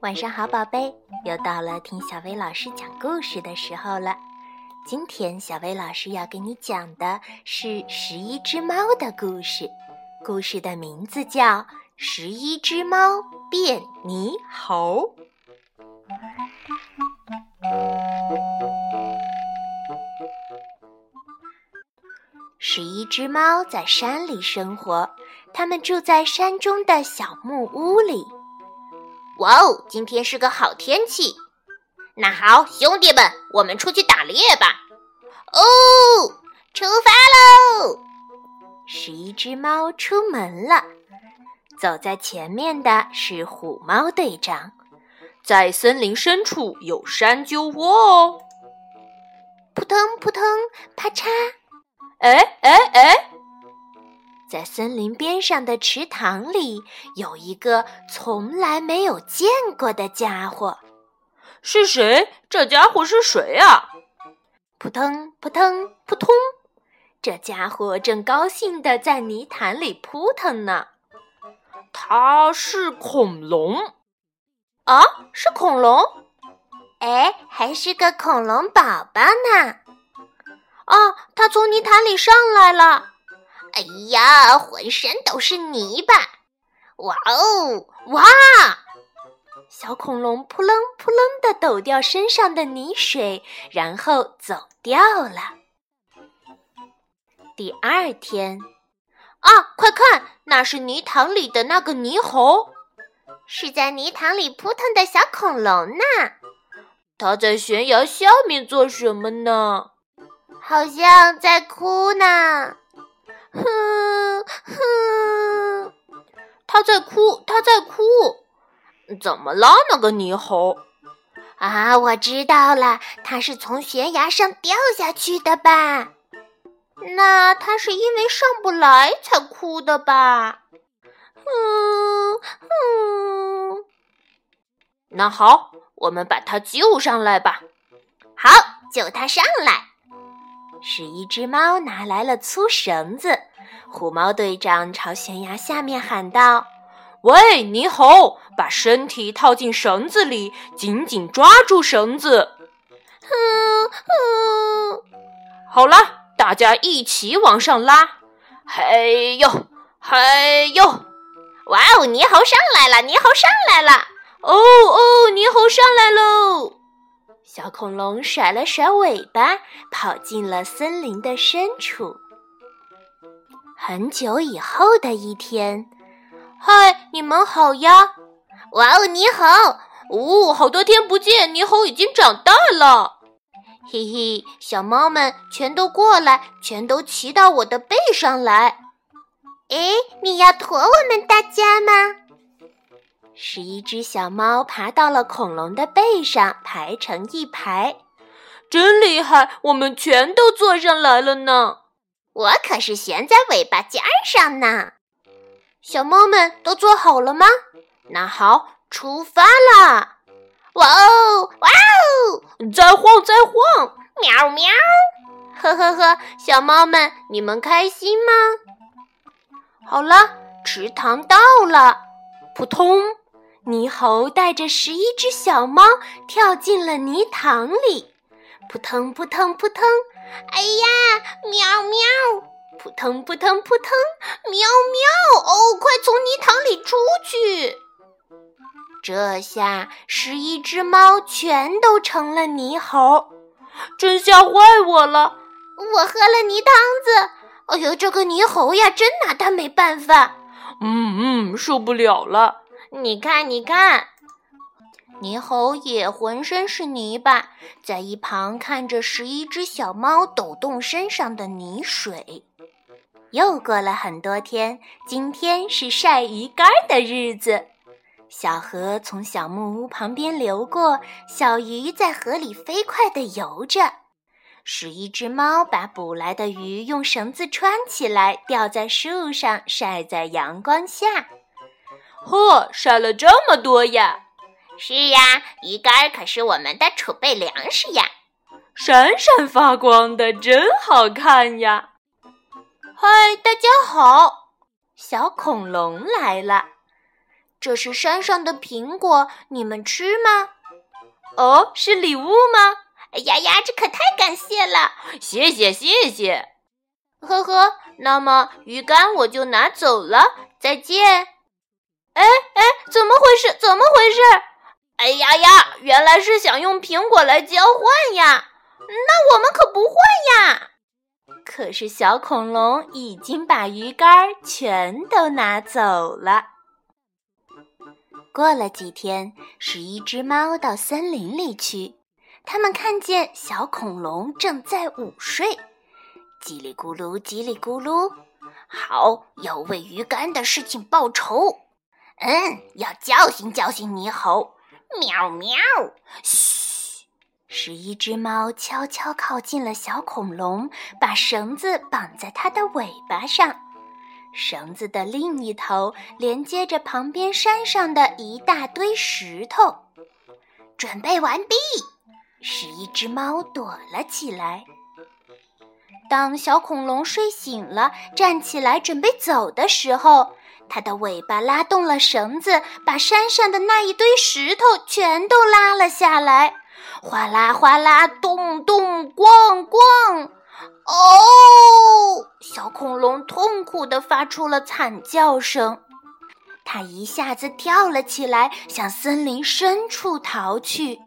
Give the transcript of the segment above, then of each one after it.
晚上好，宝贝，又到了听小薇老师讲故事的时候了。今天小薇老师要给你讲的是十一只猫的故事，故事的名字叫《十一只猫变猕猴》。十一只猫在山里生活，它们住在山中的小木屋里。哇哦，今天是个好天气。那好，兄弟们，我们出去打猎吧！哦，出发喽！十一只猫出门了，走在前面的是虎猫队长。在森林深处有山鸠窝哦。扑腾扑腾，啪嚓！哎哎哎！在森林边上的池塘里有一个从来没有见过的家伙。是谁？这家伙是谁啊？扑腾扑腾扑通，这家伙正高兴地在泥潭里扑腾呢。他是恐龙啊，是恐龙。哎，还是个恐龙宝宝呢。啊！它从泥潭里上来了。哎呀，浑身都是泥巴！哇哦，哇！小恐龙扑棱扑棱地抖掉身上的泥水，然后走掉了。第二天，啊，快看，那是泥塘里的那个泥猴，是在泥塘里扑腾的小恐龙呢。它在悬崖下面做什么呢？好像在哭呢。哼哼，他在哭，他在哭。怎么了，那个泥猴？啊，我知道了，他是从悬崖上掉下去的吧？那他是因为上不来才哭的吧？嗯嗯。那好，我们把他救上来吧。好，救他上来。十一只猫拿来了粗绳子，虎猫队长朝悬崖下面喊道。喂，猕猴，把身体套进绳子里，紧紧抓住绳子。哼哼，好了，大家一起往上拉。嘿呦，嘿呦！哇哦，猕猴上来了，猕猴上来了！哦哦，猕猴上来喽！小恐龙甩了甩尾巴，跑进了森林的深处。很久以后的一天。嗨，你们好呀！哇哦，你好！哦，好多天不见，猕猴已经长大了。嘿嘿，小猫们全都过来，全都骑到我的背上来。哎，你要驮我们大家吗？十一只小猫爬到了恐龙的背上，排成一排。真厉害，我们全都坐上来了呢。我可是悬在尾巴尖上呢。小猫们都做好了吗？那好，出发啦！哇哦，哇哦！再晃，再晃！喵喵！呵呵呵，小猫们，你们开心吗？好了，池塘到了，扑通！猕猴带着十一只小猫跳进了泥塘里，扑腾扑腾扑腾！哎呀，喵喵！扑腾扑腾扑腾，喵喵！哦，快从泥塘里出去！这下十一只猫全都成了泥猴，真吓坏我了！我喝了泥汤子，哎呦，这个泥猴呀，真拿它没办法！嗯嗯，受不了了！你看，你看，泥猴也浑身是泥巴，在一旁看着十一只小猫抖动身上的泥水。又过了很多天，今天是晒鱼干的日子。小河从小木屋旁边流过，小鱼在河里飞快地游着。十一只猫把捕来的鱼用绳子穿起来，吊在树上晒在阳光下。嚯，晒了这么多呀！是呀，鱼干可是我们的储备粮食呀，闪闪发光的，真好看呀。嗨，大家好！小恐龙来了，这是山上的苹果，你们吃吗？哦，是礼物吗？哎呀呀，这可太感谢了！谢谢谢谢。呵呵，那么鱼干我就拿走了，再见。是，怎么回事？哎呀呀，原来是想用苹果来交换呀！那我们可不换呀。可是小恐龙已经把鱼竿全都拿走了。过了几天，十一只猫到森林里去，他们看见小恐龙正在午睡，叽里咕噜，叽里咕噜，好，要为鱼竿的事情报仇。嗯，要教训教训猕猴。喵喵，嘘！十一只猫悄悄靠近了小恐龙，把绳子绑在它的尾巴上。绳子的另一头连接着旁边山上的一大堆石头。准备完毕，十一只猫躲了起来。当小恐龙睡醒了，站起来准备走的时候。它的尾巴拉动了绳子，把山上的那一堆石头全都拉了下来，哗啦哗啦，咚咚咣咣！哦，小恐龙痛苦地发出了惨叫声。它一下子跳了起来，向森林深处逃去。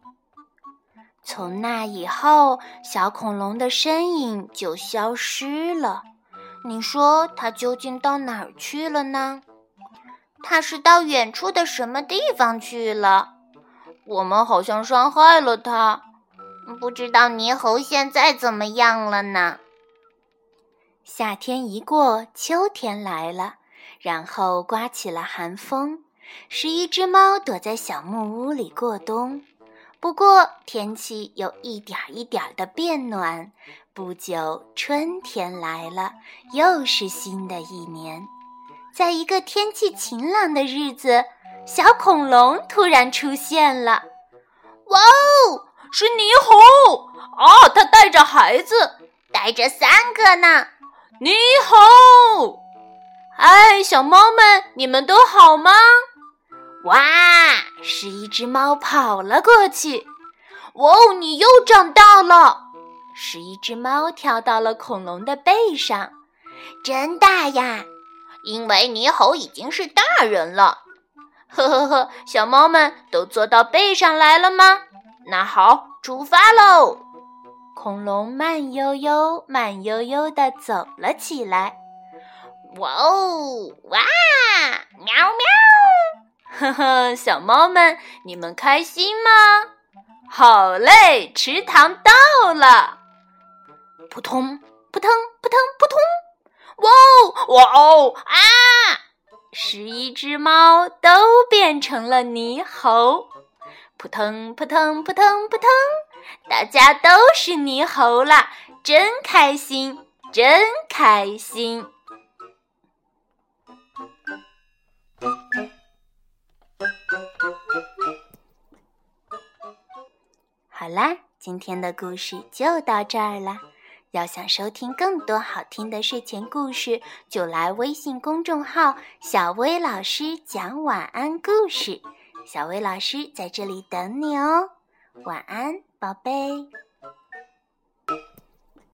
从那以后，小恐龙的身影就消失了。你说它究竟到哪儿去了呢？他是到远处的什么地方去了？我们好像伤害了他，不知道猕猴现在怎么样了呢？夏天一过，秋天来了，然后刮起了寒风。十一只猫躲在小木屋里过冬。不过天气有一点一点的变暖，不久春天来了，又是新的一年。在一个天气晴朗的日子，小恐龙突然出现了。哇哦，是猕猴啊！它带着孩子，带着三个呢。猕猴，哎，小猫们，你们都好吗？哇！是一只猫跑了过去。哇哦，你又长大了！是一只猫跳到了恐龙的背上。真大呀！因为猕猴已经是大人了，呵呵呵，小猫们都坐到背上来了吗？那好，出发喽！恐龙慢悠悠、慢悠悠地走了起来。哇哦，哇，喵喵！呵呵，小猫们，你们开心吗？好嘞，池塘到了！扑通，扑通，扑通，扑通。哇哦哇哦啊！十一只猫都变成了猕猴，扑腾扑腾扑腾扑腾，大家都是猕猴了，真开心，真开心。好啦，今天的故事就到这儿了。要想收听更多好听的睡前故事，就来微信公众号“小薇老师讲晚安故事”，小薇老师在这里等你哦。晚安，宝贝。